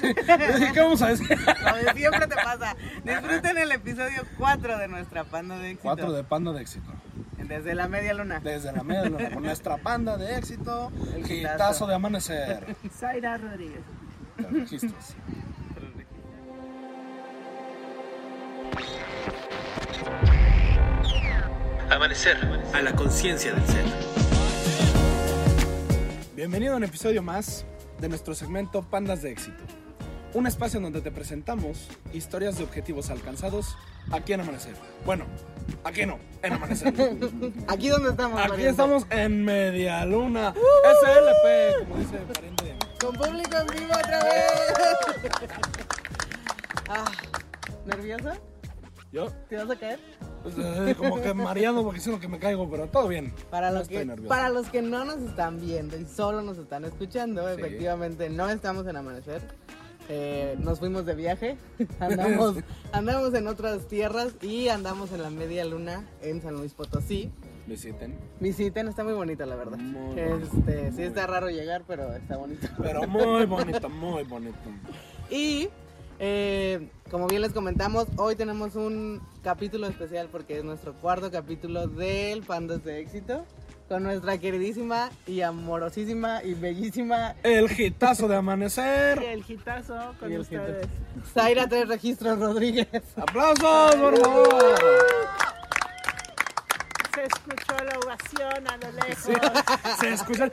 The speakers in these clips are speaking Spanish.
¿Qué vamos a decir? Lo de siempre te pasa. Disfruten el episodio 4 de nuestra panda de éxito. Cuatro de panda de éxito. Desde la media luna. Desde la media luna, con nuestra panda de éxito, El hitazo de amanecer. Zaira Rodríguez. Te registros. Amanecer a la conciencia del ser. Bienvenido a un episodio más de nuestro segmento Pandas de éxito. Un espacio en donde te presentamos historias de objetivos alcanzados aquí en Amanecer. Bueno, aquí no, en Amanecer. Aquí donde estamos. Aquí estamos en Media Luna. SLP, como dice pariente. Con público en vivo otra vez. Ah, ¿Nerviosa? Yo, ¿Te vas a caer? pues, eh, como que mareado porque siento que me caigo, pero todo bien. Para No los, que, para los que no nos están viendo y solo nos están escuchando, Sí. efectivamente no estamos en Amanecer. Eh, nos fuimos de viaje, andamos, andamos en otras tierras y andamos en la media luna en San Luis Potosí. Visiten. Visiten, está muy bonita la verdad. Muy Este, sí está raro llegar, pero está bonito. Pero muy bonito, muy bonito. Y eh, como bien les comentamos, hoy tenemos un capítulo especial porque es nuestro cuarto capítulo del Pandas de Éxito con nuestra queridísima y amorosísima y bellísima El hitazo de amanecer. Y el hitazo con el ustedes. Zaira Tres Registros Rodríguez. ¡Aplausos, por favor! Se escuchó la ovación a lo lejos. Se escucha.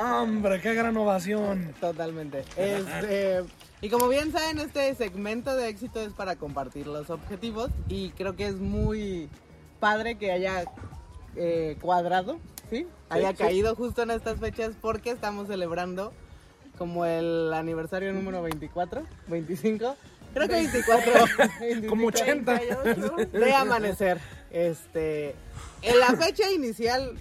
Hombre, qué gran ovación. Totalmente. Este, y como bien saben, este segmento de éxito es para compartir los objetivos y creo que es muy padre que haya eh, cuadrado, ¿sí? Haya sí. caído justo en estas fechas porque estamos celebrando como el aniversario número 24, 25, creo que 24, Como 80. 38. de amanecer. Este, en la fecha inicial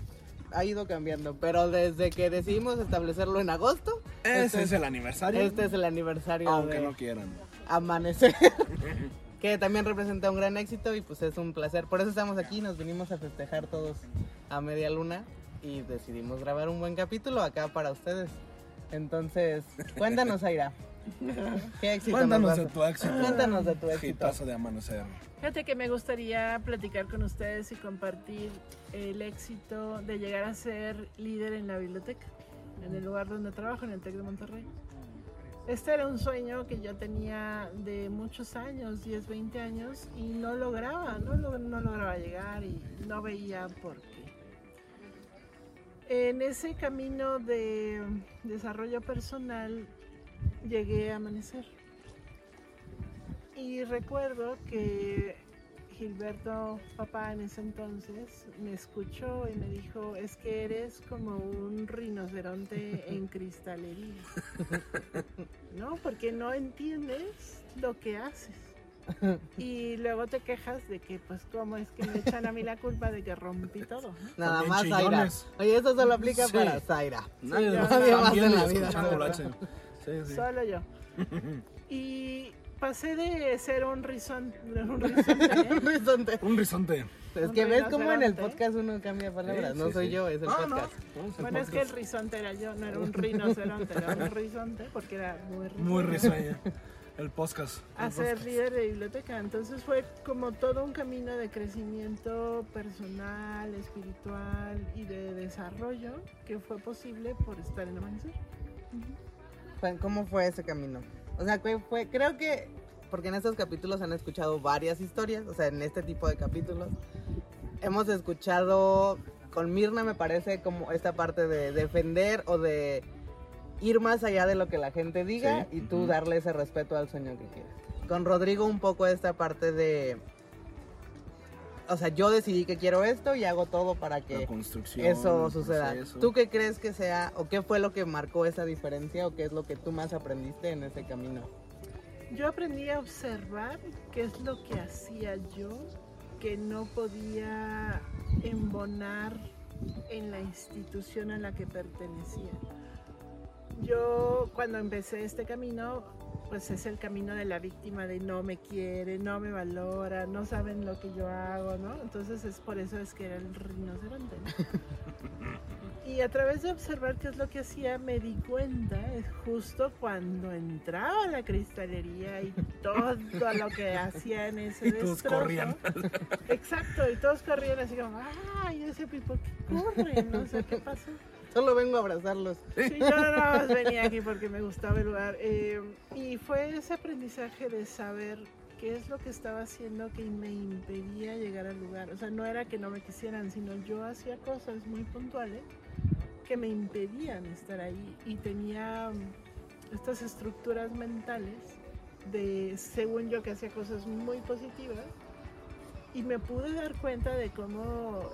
ha ido cambiando, pero desde que decidimos establecerlo en agosto, Ese este es el aniversario. este es el aniversario Aunque de no quieran. Amanecer, que también representa un gran éxito y pues es un placer. Por eso estamos aquí, nos vinimos a festejar todos a media luna y decidimos grabar un buen capítulo acá para ustedes. Entonces, cuéntanos, Aira. ¿Qué éxito Cuéntanos nos de tu éxito. Cuéntanos de tu éxito. Hitazo de amanecer. Fíjate que me gustaría platicar con ustedes y compartir el éxito de llegar a ser líder en la biblioteca, en el lugar donde trabajo, en el TEC de Monterrey. Este era un sueño que yo tenía de muchos años, 10, 20 años, y no lograba, no, lo- no lograba llegar y no veía por qué. En ese camino de desarrollo personal llegué a amanecer. Y recuerdo que Gilberto, papá en ese entonces, me escuchó y me dijo, es que eres como un rinoceronte en cristalería. ¿No? Porque no entiendes lo que haces. Y luego te quejas de que, pues, ¿cómo es que me echan a mí la culpa de que rompí todo? Nada más Zaira. Oye, eso solo aplica Sí. para Zaira. Nadie está más en la vida. Sí, sí. Solo yo. Y pasé de ser un risonte, Un risonte. Un risonte. Es que ves cómo en el podcast uno cambia palabras. Sí, no sí, soy sí. yo, es el Ah, podcast. No, es el Bueno, es que el risonte era yo, no era un rinoceronte, era un risonte porque era muy risueño. Muy risueño. El podcast. A El ser podcast. líder de biblioteca. Entonces fue como todo un camino de crecimiento personal, espiritual y de desarrollo que fue posible por estar en Amanecer. ¿Cómo fue ese camino? O sea, fue, fue- creo que, porque en estos capítulos han escuchado varias historias, o sea, en este tipo de capítulos, hemos escuchado, con Mirna me parece como esta parte de defender o de ir más allá de lo que la gente diga Sí, y tú darle ese respeto al sueño que quieres. Con Rodrigo un poco esta parte de... O sea, yo decidí que quiero esto y hago todo para que La construcción. eso suceda. proceso. ¿Tú qué crees que sea o qué fue lo que marcó esa diferencia o qué es lo que tú más aprendiste en ese camino? Yo aprendí a observar qué es lo que hacía yo que no podía embonar en la institución a la que pertenecía. Yo cuando empecé este camino, pues es el camino de la víctima de no me quiere, no me valora, no saben lo que yo hago, ¿no? Entonces es por eso es que era el rinoceronte. ¿no? Y a través de observar qué es lo que hacía, me di cuenta, es justo cuando entraba a la cristalería y todo lo que hacía en ese Y todos destrozo. corrían. Exacto, y todos corrían así como, ¡ay, ese pipo que corre! No sé qué pasó. Solo vengo a abrazarlos. Sí, yo nada más venía aquí porque me gustaba el lugar. eh, y fue ese aprendizaje de saber qué es lo que estaba haciendo que me impedía llegar al lugar. O sea, no era que no me quisieran, sino yo hacía cosas muy puntuales que me impedían estar ahí. Y tenía mm, estas estructuras mentales de, según yo, que hacía cosas muy positivas. Y me pude dar cuenta de cómo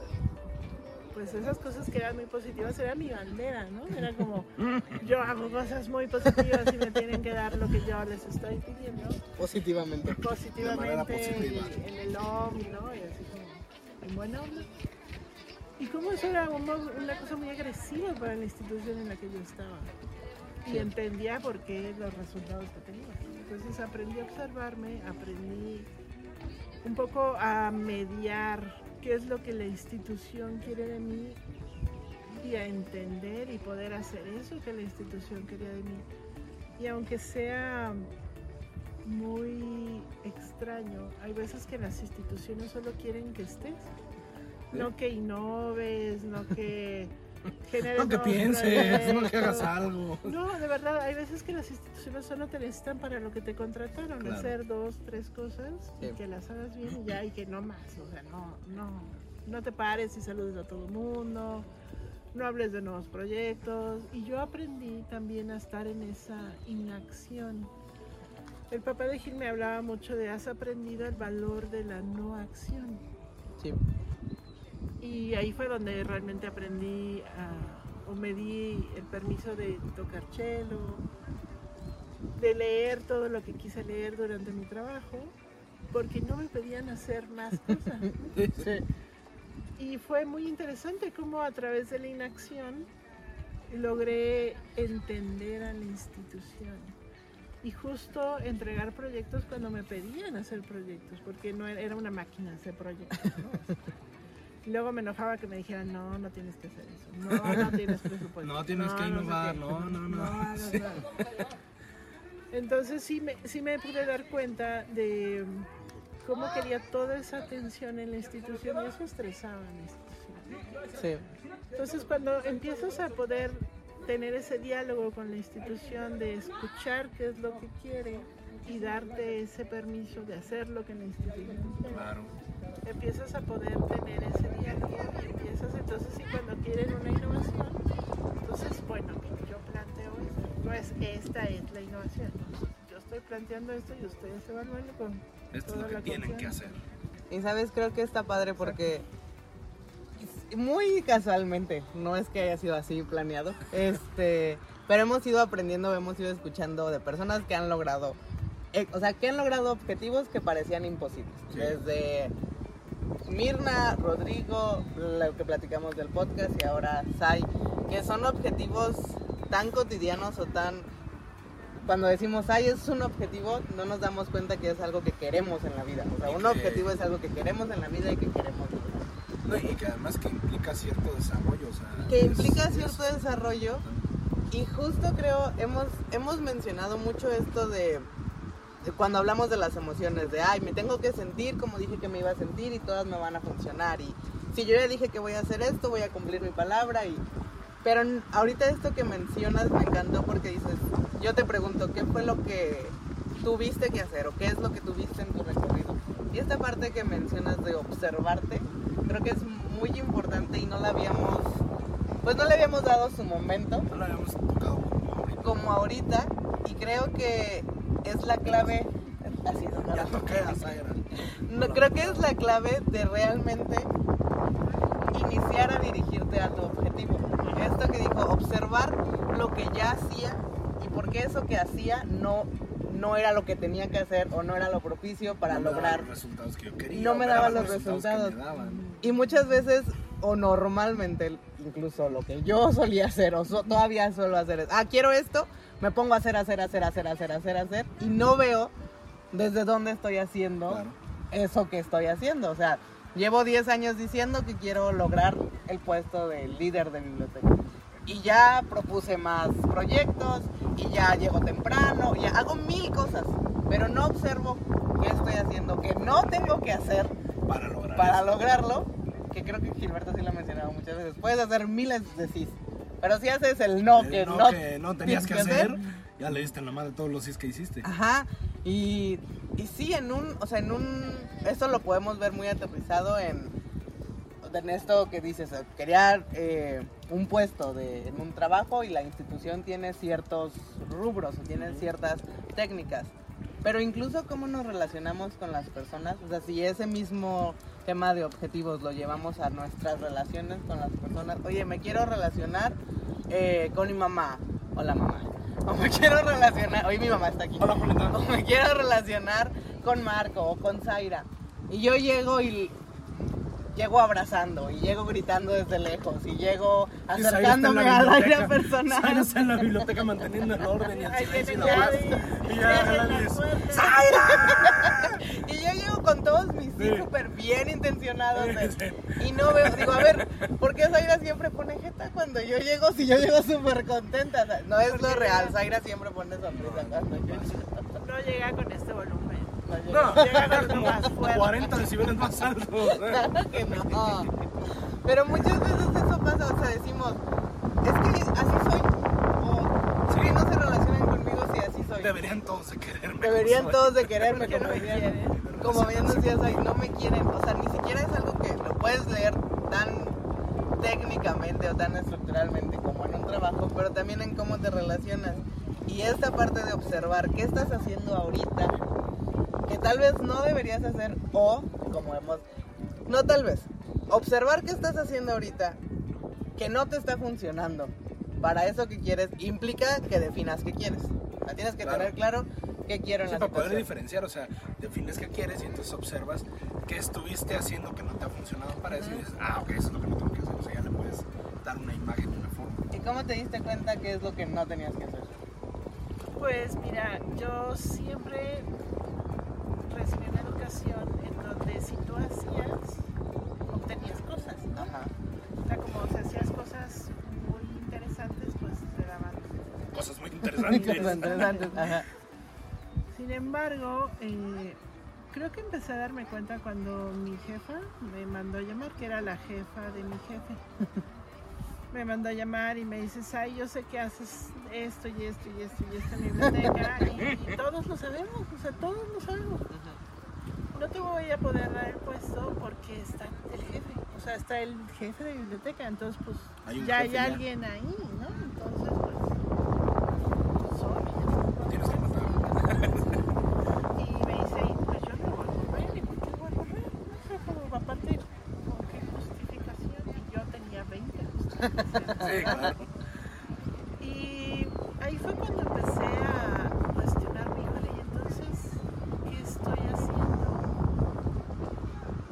pues esas cosas que eran muy positivas era mi bandera, ¿no? Era como, yo hago cosas muy positivas y me tienen que dar lo que yo les estoy pidiendo Positivamente. positivamente positiva. en el OM, ¿no? Y así como, en buena onda. Y como eso era una cosa muy agresiva para la institución en la que yo estaba. Y Sí. entendía por qué los resultados que tenía. Entonces aprendí a observarme, aprendí un poco a mediar qué es lo que la institución quiere de mí y a entender y poder hacer eso que la institución quería de mí. Y aunque sea muy extraño, hay veces que las instituciones solo quieren que estés, no que innoves, no que generes No que pienses, no que hagas algo. No, de verdad, hay veces que las instituciones solo te necesitan para lo que te contrataron, Claro. hacer dos, tres cosas Sí. y que las hagas bien y ya, y que no más, o sea, no, no, no te pares y saludes a todo el mundo, no hables de nuevos proyectos. Y yo aprendí también a estar en esa inacción. El papá de Gil me hablaba mucho de has aprendido el valor de la no acción. Sí. Y ahí fue donde realmente aprendí a, o me di el permiso de tocar cello, de leer todo lo que quise leer durante mi trabajo, porque no me pedían hacer más cosas. Sí. Y fue muy interesante cómo a través de la inacción logré entender a la institución. Y justo entregar proyectos cuando me pedían hacer proyectos, porque no era una máquina hacer proyectos. ¿no? Y luego me enojaba que me dijeran, no, no tienes que hacer eso. No, no tienes presupuesto. No tienes que innovar, no, no, no. hagas nada". Entonces sí me, sí me pude dar cuenta de cómo quería toda esa atención en la institución y eso estresaba a la institución. Sí. Entonces cuando empiezas a poder tener ese diálogo con la institución de escuchar qué es lo que quiere y darte ese permiso de hacer lo que quiere, Claro. empiezas a poder tener ese diálogo y empiezas entonces y cuando quieren una innovación, entonces bueno, yo planteo esto, no es esta es la innovación, no, yo estoy planteando esto y ustedes evalúenlo con Esto es lo que tienen que hacer. Y sabes, creo que está padre porque muy casualmente, no es que haya sido así planeado, este, pero hemos ido aprendiendo, hemos ido escuchando de personas que han logrado, o sea, que han logrado objetivos que parecían imposibles. Sí. Desde Mirna, Rodrigo, lo que platicamos del podcast y ahora Sai, que son objetivos tan cotidianos o tan cuando decimos, ay, es un objetivo, no nos damos cuenta que es algo que queremos en la vida. O sea, Y un que- objetivo es algo que queremos en la vida y que queremos. No, y que además que implica cierto desarrollo, o sea. Que es- implica es- cierto desarrollo y justo creo, hemos, hemos mencionado mucho esto de cuando hablamos de las emociones, de, ay, me tengo que sentir como dije que me iba a sentir y todas me van a funcionar. Y si yo ya dije que voy a hacer esto, voy a cumplir mi palabra y... Pero ahorita esto que mencionas me encantó porque dices, yo te pregunto, ¿qué fue lo que tuviste que hacer o qué es lo que tuviste en tu recorrido? Y esta parte que mencionas de observarte, creo que es muy importante y no la habíamos, pues no le habíamos dado su momento No lo habíamos tocado como ahorita. como ahorita y creo que es la clave, así es, Ya toqué a Zaira. no, creo que es la clave de realmente iniciar a dirigirte a tu objetivo. Esto que dijo, observar lo que ya hacía y por qué eso que hacía no, no era lo que tenía que hacer o no era lo propicio para No me lograr. los resultados que yo quería. No me daba daban los resultados. me daban. Y muchas veces, o normalmente, incluso lo que yo solía hacer, o so- todavía suelo hacer es, ah, quiero esto, me pongo a hacer, hacer, hacer, hacer, hacer, hacer, hacer, y no veo desde dónde estoy haciendo Claro. eso que estoy haciendo. O sea, llevo 10 años diciendo que quiero lograr el puesto de líder de biblioteca. Y ya propuse más proyectos y ya llego temprano, ya hago mil cosas, pero no observo qué estoy haciendo, que no tengo que hacer Para lograr para eso. lograrlo, que creo que Gilberto sí lo ha mencionado muchas veces. Puedes hacer miles de sí, pero si haces el no, El que no, no, que no tenías que hacer, ya le diste en la madre todos los sís que hiciste. Ajá, y, y sí, en un, o sea, en un, esto lo podemos ver muy aterrizado en, en esto que dices, crear eh, un puesto de, en un trabajo y la institución tiene ciertos rubros o tiene ciertas técnicas. Pero incluso cómo nos relacionamos con las personas, o sea, si ese mismo tema de objetivos lo llevamos a nuestras relaciones con las personas, oye, me quiero relacionar eh, con mi mamá, hola mamá, o me quiero relacionar, hoy mi mamá está aquí, Hola, o me quiero relacionar con Marco o con Zaira, y yo llego y llego abrazando, y llego gritando desde lejos, y llego Zaira en acercándome la al aire biblioteca. personal. Zaira está en la biblioteca manteniendo el orden y el silencio y la ya la puerta. Y yo llego con todos mis sí Sí. súper bien intencionados. de-. Y no veo, digo, a ver, ¿por qué Zaira siempre pone jeta cuando yo llego? Si yo llego súper contenta. O sea, no es lo real, Zaira siempre pone sonrisa cuando yo llego. No llega con este volumen. No Llega era con como más fuerte. 40 decibeles más altos. Claro que no. Pero muchas veces eso pasa, o sea, decimos, es que así soy. O ¿por qué no se relacionan conmigo si así soy? Deberían todos de quererme. Deberían como todos de quererme como no me decían. quieren. Como bien decías ahí, no me quieren. O sea, ni siquiera es algo que lo puedes leer tan técnicamente o tan estructuralmente como en un trabajo, pero también en cómo te relacionas. Y esta parte de observar qué estás haciendo ahorita, que tal vez no deberías hacer, o como hemos, no tal vez, observar qué estás haciendo ahorita que no te está funcionando. Para eso que quieres implica que definas qué quieres. O sea, tienes que Claro. tener claro qué quiero en Sí, la para poder situación. diferenciar, o sea, defines qué quieres y entonces observas qué estuviste haciendo que no te ha funcionado para eso y dices, ah, ok, eso es lo que no tengo que hacer. O sea, ya le puedes dar una imagen, una forma. ¿Y cómo te diste cuenta qué es lo que no tenías que hacer? Pues mira, yo siempre recibí una educación en donde si tú hacías, obtenías cosas, ¿no? Ajá. O sea, como si hacías cosas muy interesantes, pues te daban. Cosas muy Cosas interesantes. interesantes. Ajá. Sin embargo, eh, creo que empecé a darme cuenta cuando mi jefa me mandó a llamar, que era la jefa de mi jefe. Me mandó a llamar y me dice, ay, yo sé que haces esto y esto y esto y esto en mi biblioteca y, y todos lo sabemos, o sea, todos lo sabemos. No te voy a poder dar el puesto porque está el jefe, o sea, está el jefe de biblioteca, entonces pues Hay ya hay alguien ahí, ¿no? Entonces pues, sorry, Tienes que matar. y me dice, "Y, pues yo no voy a correr, ¿y por qué voy a correr? No sé cómo va a partir. ¿Con qué justificación? Y yo tenía 20 justificaciones. Sí, claro. Y ahí fue cuando empecé a cuestionarme, híjole, y entonces, ¿qué estoy haciendo?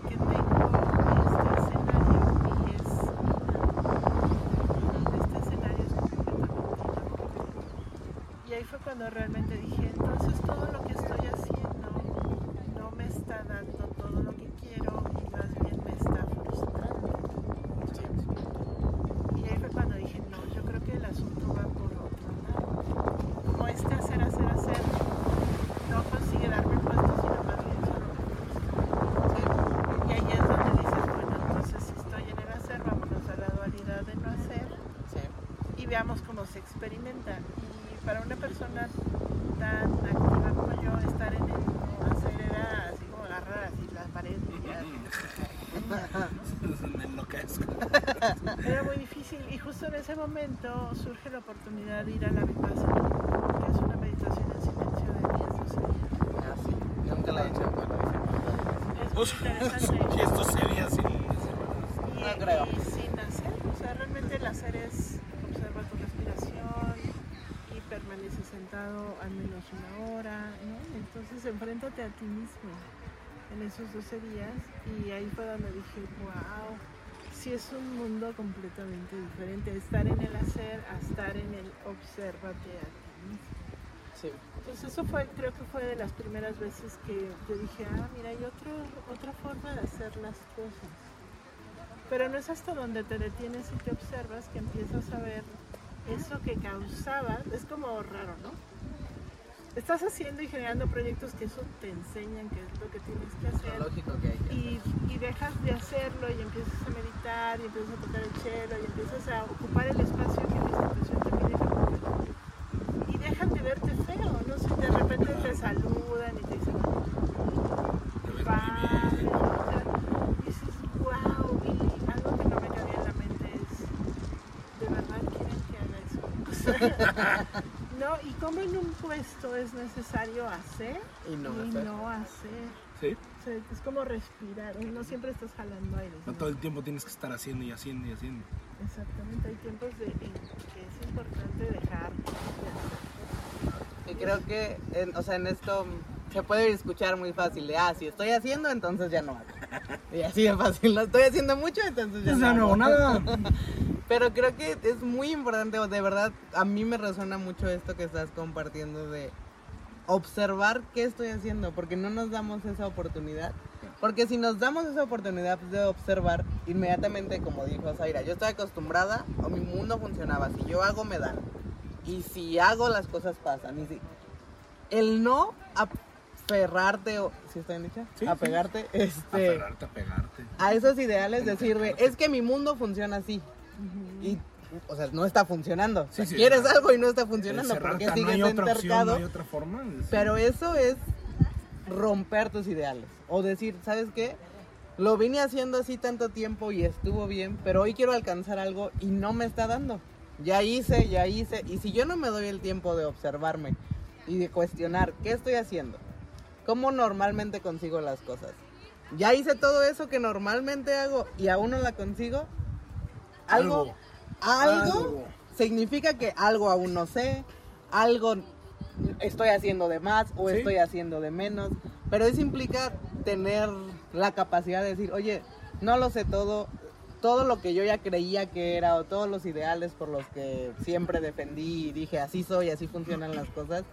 Que tengo este escenario y es este escenario es completamente inapropiado. Y ahí fue cuando realmente dije, entonces todo lo que estoy haciendo no me está dando todo lo que quiero y más bien me está frustrando. Y ahí fue cuando dije, no, yo creo que el asunto va por otro lado. Como este hacer, hacer, hacer, no consigue darme el puesto, sino más bien solo me frustra. Y ahí es donde dices, bueno, entonces si estoy en el hacer, vámonos a la dualidad de no hacer Sí. y veamos cómo se experimenta. Y para una persona tan activa como yo, estar en el no hacer era así como agarrar así la pared y ya. Me enloquezco. Era muy difícil y justo en ese momento surge la oportunidad de ir a la Vipassana, que es una meditación en silencio de 10 12 días. Ah, sí. Nunca la he hecho, pero Es muy interesante. y esto sería sin... Y, No creo. y sin hacer, o sea, realmente el hacer es observa tu respiración y permanece sentado al menos una hora, ¿no? Entonces enfréntate a ti mismo en esos 12 días y ahí fue donde dije, wow, sí es un mundo completamente diferente, estar en el hacer a estar en el obsérvate a ti mismo. Sí. Entonces eso fue, creo que fue de las primeras veces que yo dije, ah, mira, hay otro, otra forma de hacer las cosas. Pero no es hasta donde te detienes y te observas que empiezas a ver eso que causaba, es como raro, ¿no? Estás haciendo y generando proyectos que eso te enseñan que es lo que tienes que hacer. Lógico que hay que Y, y dejas de hacerlo y empiezas a meditar y empiezas a tocar el cello y empiezas a ocupar el espacio que la institución te pide que. Y dejan de verte feo, no sé, de repente te saludan y te dicen, Te ves padre, y cabía en un puesto es necesario hacer Y no y hacer. no hacer. Sí. O sea, es como respirar, no siempre estás jalando aire. No ¿no? todo el tiempo tienes que estar haciendo y haciendo y haciendo. Exactamente, hay tiempos de, en que es importante dejar de Y creo que, en- o sea, en esto se puede escuchar muy fácil de, ah, si estoy haciendo, entonces ya no hago. Y así de fácil, no estoy haciendo mucho, entonces ya Pues no no hago. hago nada. Pero creo que es muy importante, de verdad, a mí me resuena mucho esto que estás compartiendo de observar qué estoy haciendo, porque no nos damos esa oportunidad. Porque si nos damos esa oportunidad de observar, inmediatamente, como dijo Zaira, yo estoy acostumbrada, o mi mundo funcionaba, si yo hago, me dan. Y si hago, las cosas pasan. Y si... El no aferrarte, o... ¿Sí está bien dicho? Sí, sí. Apegarte, este Aferrarte a pegarte. a esos ideales, decir, de, es que mi mundo funciona así. Y, o sea, no está funcionando. O sea, Sí, quieres algo y no está funcionando. Porque no sigues opción, no otra forma. Pero eso es romper tus ideales. O decir, ¿sabes qué? Lo vine haciendo así tanto tiempo y estuvo bien, pero hoy quiero alcanzar algo y no me está dando. Ya hice, ya hice. Y si yo no me doy el tiempo de observarme y de cuestionar qué estoy haciendo, cómo normalmente consigo las cosas. Ya hice todo eso que normalmente hago y aún no la consigo. Algo, algo, Algo. significa que algo aún no sé, algo estoy haciendo de más o Sí. estoy haciendo de menos, pero eso implica tener la capacidad de decir, oye, no lo sé todo, todo lo que yo ya creía que era o todos los ideales por los que siempre defendí y dije, así soy, así funcionan las cosas,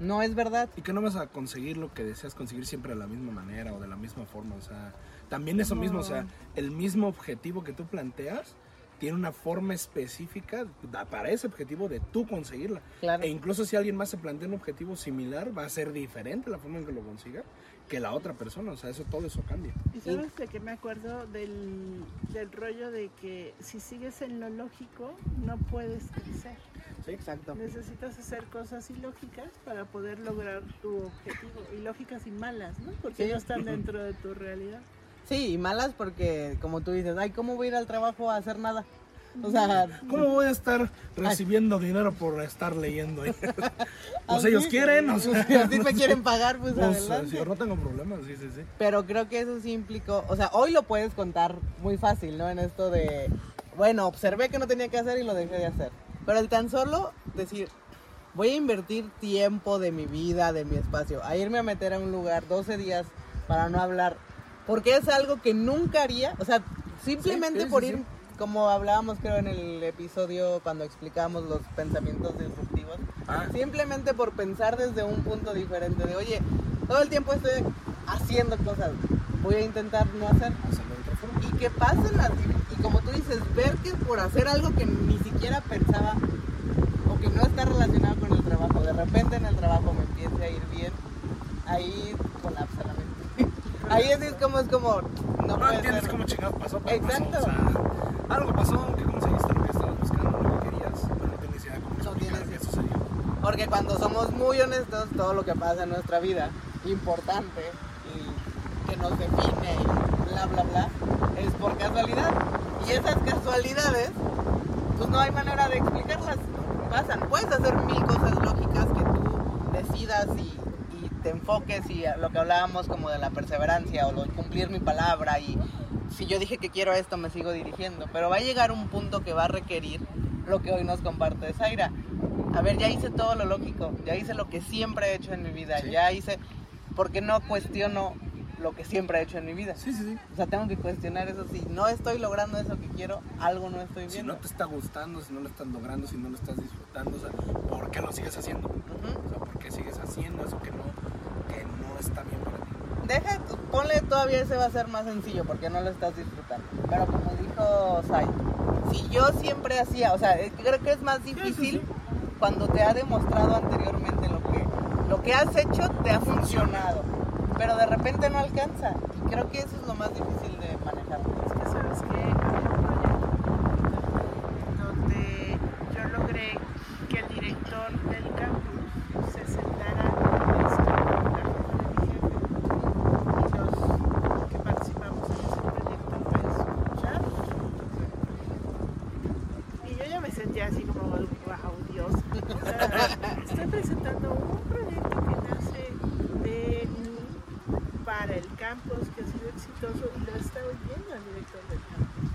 no es verdad. Y que no vas a conseguir lo que deseas conseguir siempre de la misma manera o de la misma forma. O sea, también eso mismo, o sea, el mismo objetivo que tú planteas tiene una forma específica para ese objetivo de tú conseguirla. Claro. E incluso si alguien más se plantea un objetivo similar, va a ser diferente la forma en que lo consiga que la otra persona. O sea, eso todo eso cambia. ¿Y sabes de qué me acuerdo del, del rollo de que si sigues en lo lógico no puedes crecer? ¿sí? Exacto. Necesitas hacer cosas ilógicas para poder lograr tu objetivo. Ilógicas y malas, ¿no? Porque Sí. no están dentro de tu realidad. Sí, y malas porque, como tú dices, ay, ¿cómo voy a ir al trabajo a hacer nada? O sea, ¿Cómo voy a estar recibiendo dinero por estar leyendo? pues así- ellos quieren, o sea, si así me quieren pagar, pues, pues, adelante. yo no tengo problemas, sí, sí, sí. Pero creo que eso sí implicó, o sea, hoy lo puedes contar muy fácil, ¿no? En esto de, bueno, observé que no tenía que hacer y lo dejé de hacer. Pero el tan solo decir, voy a invertir tiempo de mi vida, de mi espacio, a irme a meter a un lugar 12 días para no hablar, porque es algo que nunca haría, o sea, simplemente Sí, sí, por ir, sí. como hablábamos creo en el episodio cuando explicamos los pensamientos disruptivos, Ah, Simplemente por pensar desde un punto diferente de, oye, todo el tiempo estoy haciendo cosas, voy a intentar no hacer. Y que pasen las, y como tú dices, ver que por hacer algo que ni siquiera pensaba o que no está relacionado con el trabajo, de repente en el trabajo me empiece a ir bien, ahí colapsa la mente. Ahí es como, es como, no No entiendes ser. cómo chingados pasó, pero Exacto. pasó. O sea, algo pasó que conseguiste lo que estabas buscando, lo que querías, pero no tienes idea cómo No tienes sucedió. Porque cuando somos muy honestos, todo lo que pasa en nuestra vida, importante y que nos define y bla, bla, bla, es por casualidad. Y esas casualidades, pues no hay manera de explicarlas. Pasan. Puedes hacer mil cosas lógicas que tú decidas y te enfoques y lo que hablábamos como de la perseverancia o lo cumplir mi palabra y si yo dije que quiero esto me sigo dirigiendo. Pero va a llegar un punto que va a requerir lo que hoy nos comparte Zaira. A ver, ya hice todo lo lógico, ya hice lo que siempre he hecho en mi vida, Sí. ya hice, ¿por qué no cuestiono lo que siempre he hecho en mi vida? Sí, sí, sí. O sea, tengo que cuestionar eso, si no estoy logrando eso que quiero, algo no estoy Si viendo. no te está gustando, si no lo estás logrando, si no lo estás disfrutando, o sea, ¿por qué lo sigues haciendo? Ujú. O sea, ¿por qué sigues haciendo eso que no está bien para ti? Deja, ponle todavía ese va a ser más sencillo porque no lo estás disfrutando. Pero como dijo Sai, si yo siempre hacía, o sea, eh, creo que es más difícil cuando te ha demostrado anteriormente lo que, lo que has hecho te ha funcionado, pero de repente no alcanza. Y creo que eso es lo más difícil de manejar. Es que sabes que había un proyecto donde yo logré que el director del campus se sentara en el escritorio de mi jefe y los que participamos en ese proyecto pues escuchar y yo ya me sentía así como wow Dios o sea, estoy presentando un proyecto que nace de mí para el campus que ha sido exitoso y lo está oyendo el director del campus.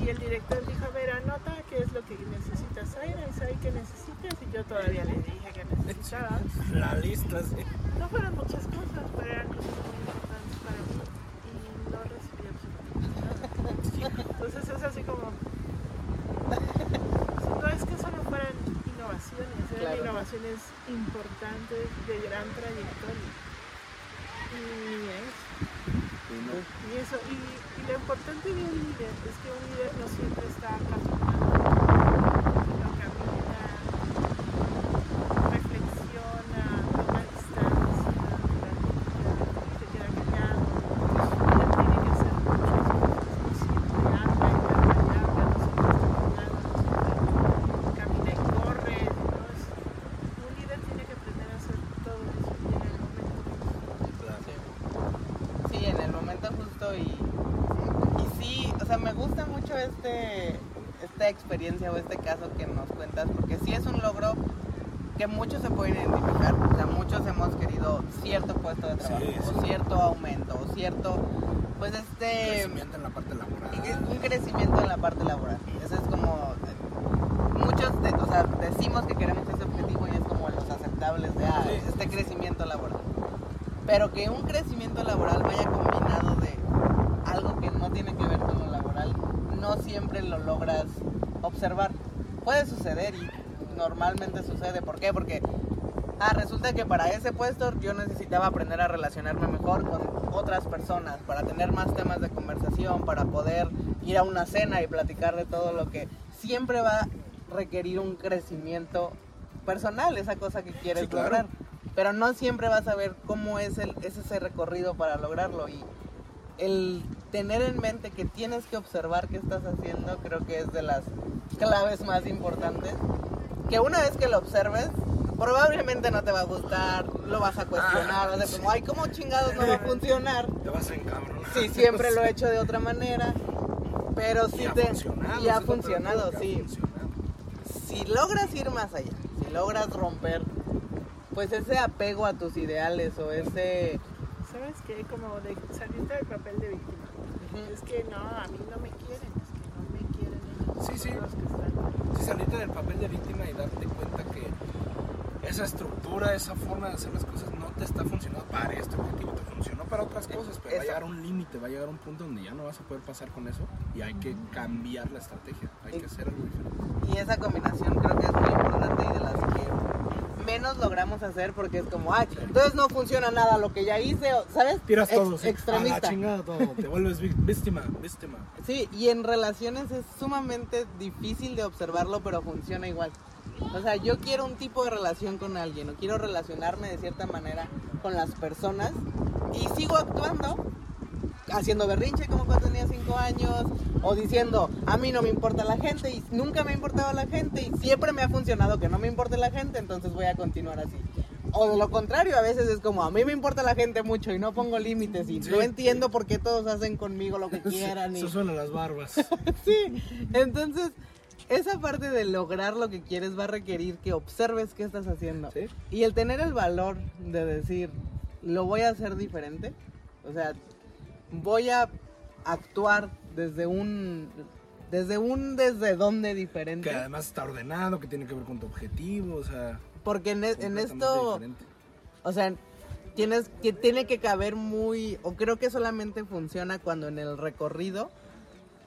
Y el director dijo, a ver, anota qué es lo que necesitas, Zaira, y sabe qué necesitas. Y yo todavía le dije que necesitaba. La lista, sí. No fueron muchas cosas, pero eran cosas muy importantes para mí. Y no recibí absolutamente nada. Entonces es así como... No es que solo fueran innovaciones, eran Claro. innovaciones importantes de gran trayectoria. Y eso. Y eso, y, y lo importante de un líder es que un líder no siempre está caminando, sino camina, reflexiona, toma distancia, se queda callado. Un líder tiene que hacer muchas cosas, no siempre habla y habla y habla, no siempre está caminando, no siempre camina y corre. ¿no? Es- un líder tiene que aprender a hacer todo eso y en el momento. Sí, en el momento justo y, y sí, o sea, me gusta mucho este esta experiencia o este caso que nos cuentas porque sí es un logro que muchos se pueden identificar, o sea, muchos hemos querido cierto puesto de trabajo Sí, sí. o cierto aumento o cierto pues este Crecimiento en la parte laboral. y es un crecimiento en la parte laboral. Eso es como eh, muchos de- o sea, decimos que queremos ese objetivo y es como los aceptables de ah, Sí. este crecimiento laboral. Pero que un crecimiento laboral vaya combinado de algo que no tiene que ver con lo laboral, no siempre lo logras observar. Puede suceder y normalmente sucede. ¿Por qué? Porque ah, resulta que para ese puesto yo necesitaba aprender a relacionarme mejor con otras personas, para tener más temas de conversación, para poder ir a una cena y platicar de todo lo que siempre va a requerir un crecimiento personal, esa cosa que quieres Sí, claro. lograr. Pero no siempre vas a ver cómo es, el, es ese recorrido para lograrlo. Y el tener en mente que tienes que observar qué estás haciendo, creo que es de las claves más importantes. Que una vez que lo observes, probablemente no te va a gustar, lo vas a cuestionar, vas a decir como, ay, ¿cómo chingados no va a funcionar? Te vas a encabronar. Sí, siempre lo he hecho de otra manera, pero sí Y ha te... funcionado. y ha funcionado, ha sí. funcionado. Si logras ir más allá, si logras romper, pues ese apego a tus ideales o ese... ¿Sabes qué? Como de salirte del papel de víctima. Es que no, a mí no me quieren, es que no me Sí, sí. Si salirte del papel de víctima y darte cuenta que esa estructura, esa forma de hacer las cosas no te está funcionando para este objetivo, te funcionó para otras cosas, pero va a llegar un límite, va a llegar un punto donde ya no vas a poder pasar con eso y hay que cambiar la estrategia, hay que hacer algo diferente. Y esa combinación creo que es muy importante y menos logramos hacer porque es como, ay, entonces no funciona nada lo que ya hice, o- ¿sabes? Tiras Ex- todo, sí. a la Extremista. chingada todo, te vuelves víctima, víctima. Sí, y en relaciones es sumamente difícil de observarlo, pero funciona igual. O sea, yo quiero un tipo de relación con alguien, o quiero relacionarme de cierta manera con las personas, y sigo actuando, haciendo berrinche como cuando tenía 5 años, o diciendo, a mí no me importa la gente, y nunca me ha importado la gente, y siempre me ha funcionado que no me importe la gente, entonces voy a continuar así. O de lo contrario, a veces es como, a mí me importa la gente mucho y no pongo límites, y Sí. no entiendo por qué todos hacen conmigo lo que quieran. y... Eso suena las barbas. Sí, entonces esa parte de lograr lo que quieres va a requerir que observes qué estás haciendo. Sí. Y el tener el valor de decir, lo voy a hacer diferente. O sea, voy a actuar desde un desde un desde dónde diferente. Que además está ordenado, que tiene que ver con tu objetivo, o sea. Porque en, e- en esto, diferente. o sea, tienes que tiene que caber muy o creo que solamente funciona cuando en el recorrido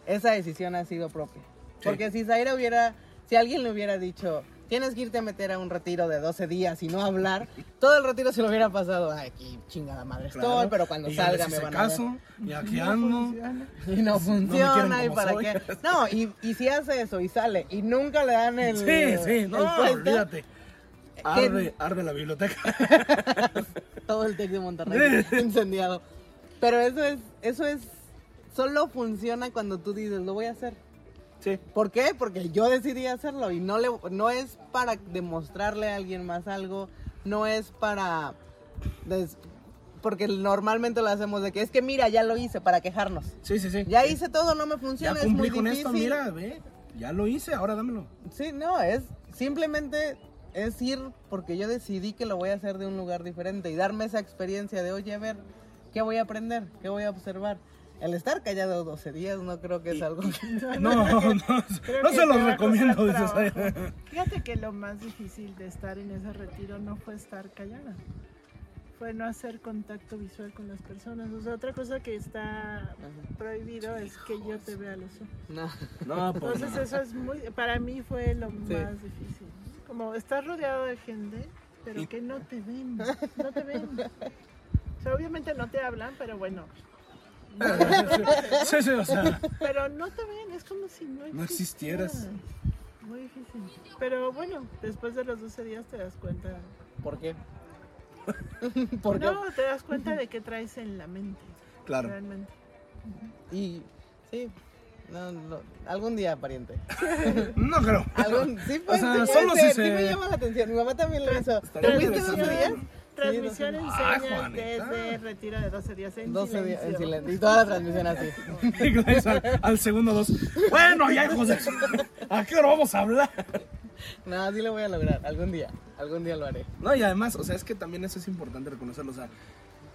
esa decisión ha sido propia. Sí. Porque si Zaira hubiera si alguien le hubiera dicho, tienes que irte a meter a un retiro de 12 días y no hablar, todo el retiro se lo hubiera pasado, ay, aquí chingada madre estoy, pero cuando Y salga me van a caso, y aquí ando. ver. Y no funciona, y para soy. qué. No, y, y si hace eso y sale y nunca le dan el. Sí, sí, no, olvídate. Arde, arde la biblioteca. todo el Tec de Monterrey incendiado. Pero eso es, eso es, solo funciona cuando tú dices, lo voy a hacer. Sí. ¿Por qué? Porque yo decidí hacerlo y no le no es para demostrarle a alguien más algo, no es para des- porque normalmente lo hacemos de que es que mira, ya lo hice para quejarnos. Sí, sí, sí. Ya hice todo, no me Ya funciona, es cumplí muy con difícil. esto, mira, ve. Ya lo hice, ahora dámelo. Sí, no, es simplemente es ir porque yo decidí que lo voy a hacer de un lugar diferente y darme esa experiencia de, oye, a ver, ¿qué voy a aprender? ¿Qué voy a observar? El estar callado 12 días no creo que es algo que... No, no, se los recomiendo. Fíjate que lo más difícil de estar en ese retiro no fue estar callada. Fue no hacer contacto visual con las personas. O sea, otra cosa que está prohibido es que yo te vea a los ojos. No. No, pues. Entonces no. eso es muy, para mí fue lo más difícil. Como estar rodeado de gente, pero Y- que no te ven, no te ven. O sea, obviamente no te hablan, pero bueno, Sí, sí, o sea. pero no te ven, es como si no, No existieras. Muy difícil. Pero bueno, después de los 12 días te das cuenta. ¿Por qué? ¿Por qué? No, te das cuenta de qué traes en la mente. Claro. Realmente. Y sí, no, no, algún día, pariente. No creo. Algún, sí, O pues, sea, sí, solo si me llama la atención. Mi mamá también lo hizo. ¿Te fuiste. 12 días? Transmisión Sí, en Ah, señas Juanita. desde retiro de 12 días en 12 días en silencio. Y toda la transmisión así. Al, al segundo dos. Bueno, ya hijos de ¿A qué hora vamos a hablar? No, sí lo voy a lograr. Algún día. Algún día lo haré. No, y además, o sea, es que también eso es importante reconocerlo. O sea,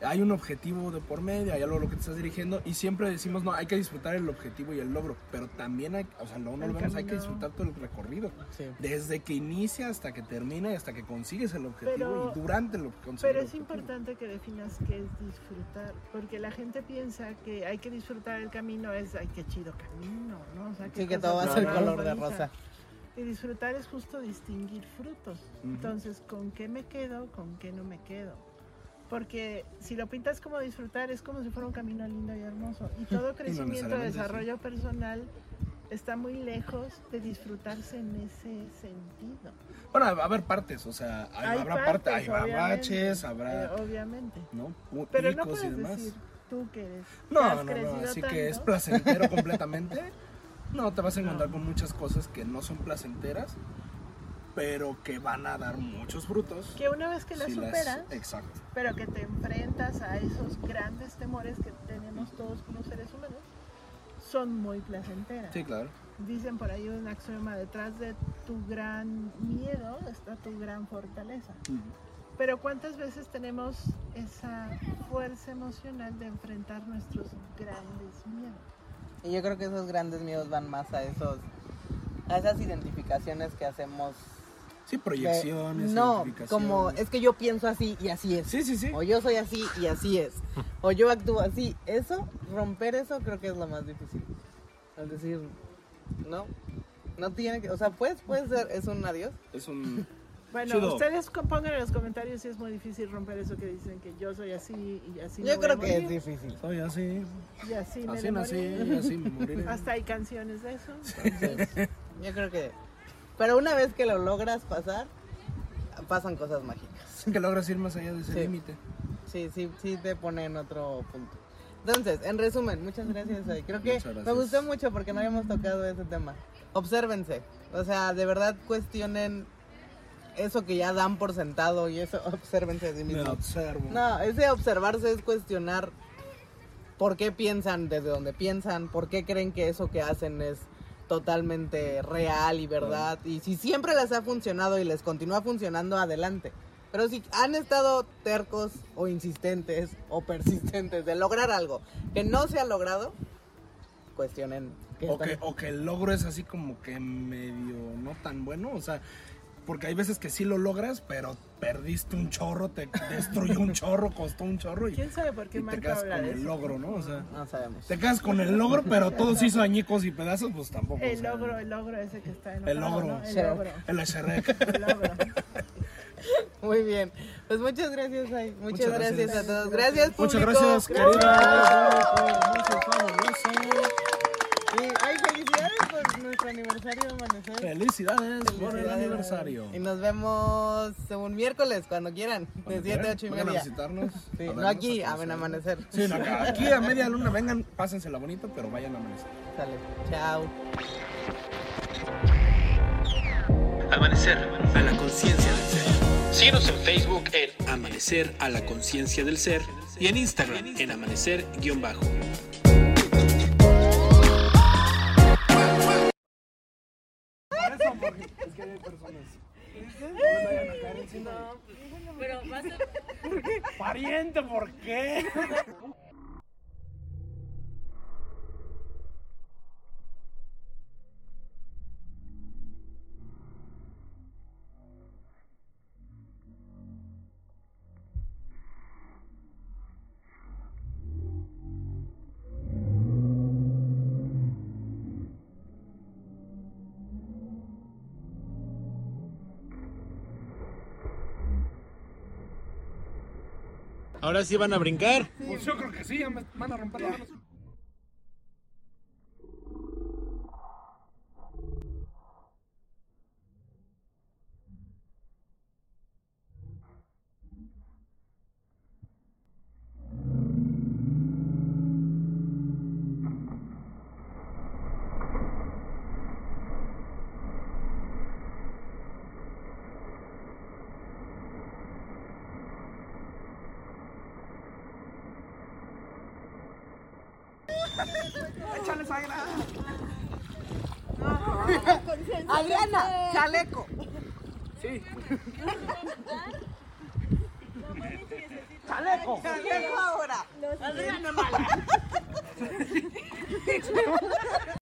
hay un objetivo de por medio, hay algo a lo que te estás dirigiendo, y siempre decimos, no, hay que disfrutar el objetivo y el logro, pero también hay, o sea, no, no lo vemos, hay que disfrutar todo el recorrido. Sí. Desde que inicia hasta que termina y hasta que consigues el objetivo Pero- y durante lo que consigues. Pero es importante que definas qué es disfrutar, porque la gente piensa que hay que disfrutar el camino, es, ay, qué chido camino, ¿no? O sea, Sí, que todo va a ser color de rosa. Y disfrutar es justo distinguir frutos. Entonces, ¿con qué me quedo? ¿Con qué no me quedo? Porque si lo pintas como disfrutar, es como si fuera un camino lindo y hermoso. Y todo crecimiento, sí. desarrollo personal está muy lejos de disfrutarse en ese sentido. Bueno, va a haber partes, o sea, hay- Hay habrá partes, obviamente, baches, habrá, eh, obviamente. ¿no? Pero no picos y puedes demás. decir tú que eres. que No, has no, no, así que es tanto. placentero completamente. No, te vas a encontrar No. con muchas cosas que no son placenteras, pero que van a dar muchos frutos. Que una vez que las si las- superas, Exacto. pero que te enfrentas a esos grandes temores que tenemos todos como seres humanos, son muy placenteras. Sí, claro. Dicen por ahí un axioma, detrás de tu gran miedo está tu gran fortaleza. Pero ¿cuántas veces tenemos esa fuerza emocional de enfrentar nuestros grandes miedos? Y yo creo que esos grandes miedos van más a esos a esas identificaciones que hacemos. Sí, de- proyecciones. no, identificaciones. como es que yo pienso así y así es. Sí, sí, sí. O yo soy así y así es. O yo actúo así. Eso, romper eso creo que es lo más difícil. Es decir, no, no tiene que, o sea, pues puede ser, es un adiós. Es un... Bueno, Chido. ustedes pongan en los comentarios si es muy difícil romper eso que dicen que yo soy así y así me Yo voy a creo que es morir, difícil. Soy así, y así me así de nací, morir. y así me moriré. Hasta hay canciones de eso. Entonces, yo creo que, pero una vez que lo logras pasar, pasan cosas mágicas. Que logras ir más allá de ese Sí. límite. Sí, sí, sí te pone en otro punto. Entonces, en resumen, muchas gracias. Creo que me gustó mucho porque no habíamos tocado ese tema. Obsérvense. O sea, de verdad cuestionen eso que ya dan por sentado y eso, obsérvense de sí Me mismos. observo. No, ese observarse es cuestionar por qué piensan desde donde piensan, por qué creen que eso que hacen es totalmente real y verdad. Y si siempre les ha funcionado y les continúa funcionando, adelante. Pero si han estado tercos o insistentes o persistentes de lograr algo que no se ha logrado, cuestionen. qué O están- que, o que el logro es así como que medio no tan bueno. O sea, Porque hay veces que sí lo logras, pero perdiste un chorro, te destruyó un chorro, costó un chorro y, ¿Quién sabe por qué y te quedas con el eso? logro, ¿no? O sea, No sabemos. te quedas con el logro, pero todo se hizo añicos y pedazos, pues tampoco. o El sea, logro, el logro ese que está en El logro. El Shrek. logro. El. El logro. Muy bien. Pues muchas gracias, Ay. Muchas, Muchas gracias. gracias. a todos. Gracias, Muchas público. gracias, querida. Mucho fabuloso. Y, ay, felicidades por nuestro aniversario de Amanecer. Felicidades por el aniversario. Y nos vemos un miércoles, cuando quieran, de Cuando 7 a quieran, 8 y vengan media. a visitarnos. Sí, a no aquí, a conocer. amanecer. Sí, no, acá. Aquí a media luna, vengan, pásensela bonito, pero vayan a amanecer. Sale. Chao. Amanecer a la conciencia del ser. Síguenos en Facebook en Amanecer a la conciencia del ser y en Instagram en amanecer-bajo. Ahora sí van a brincar. Pues yo creo que sí, van a romper las manos. Adriana, chaleco. Sí. Chaleco ahora. Adriana, mala.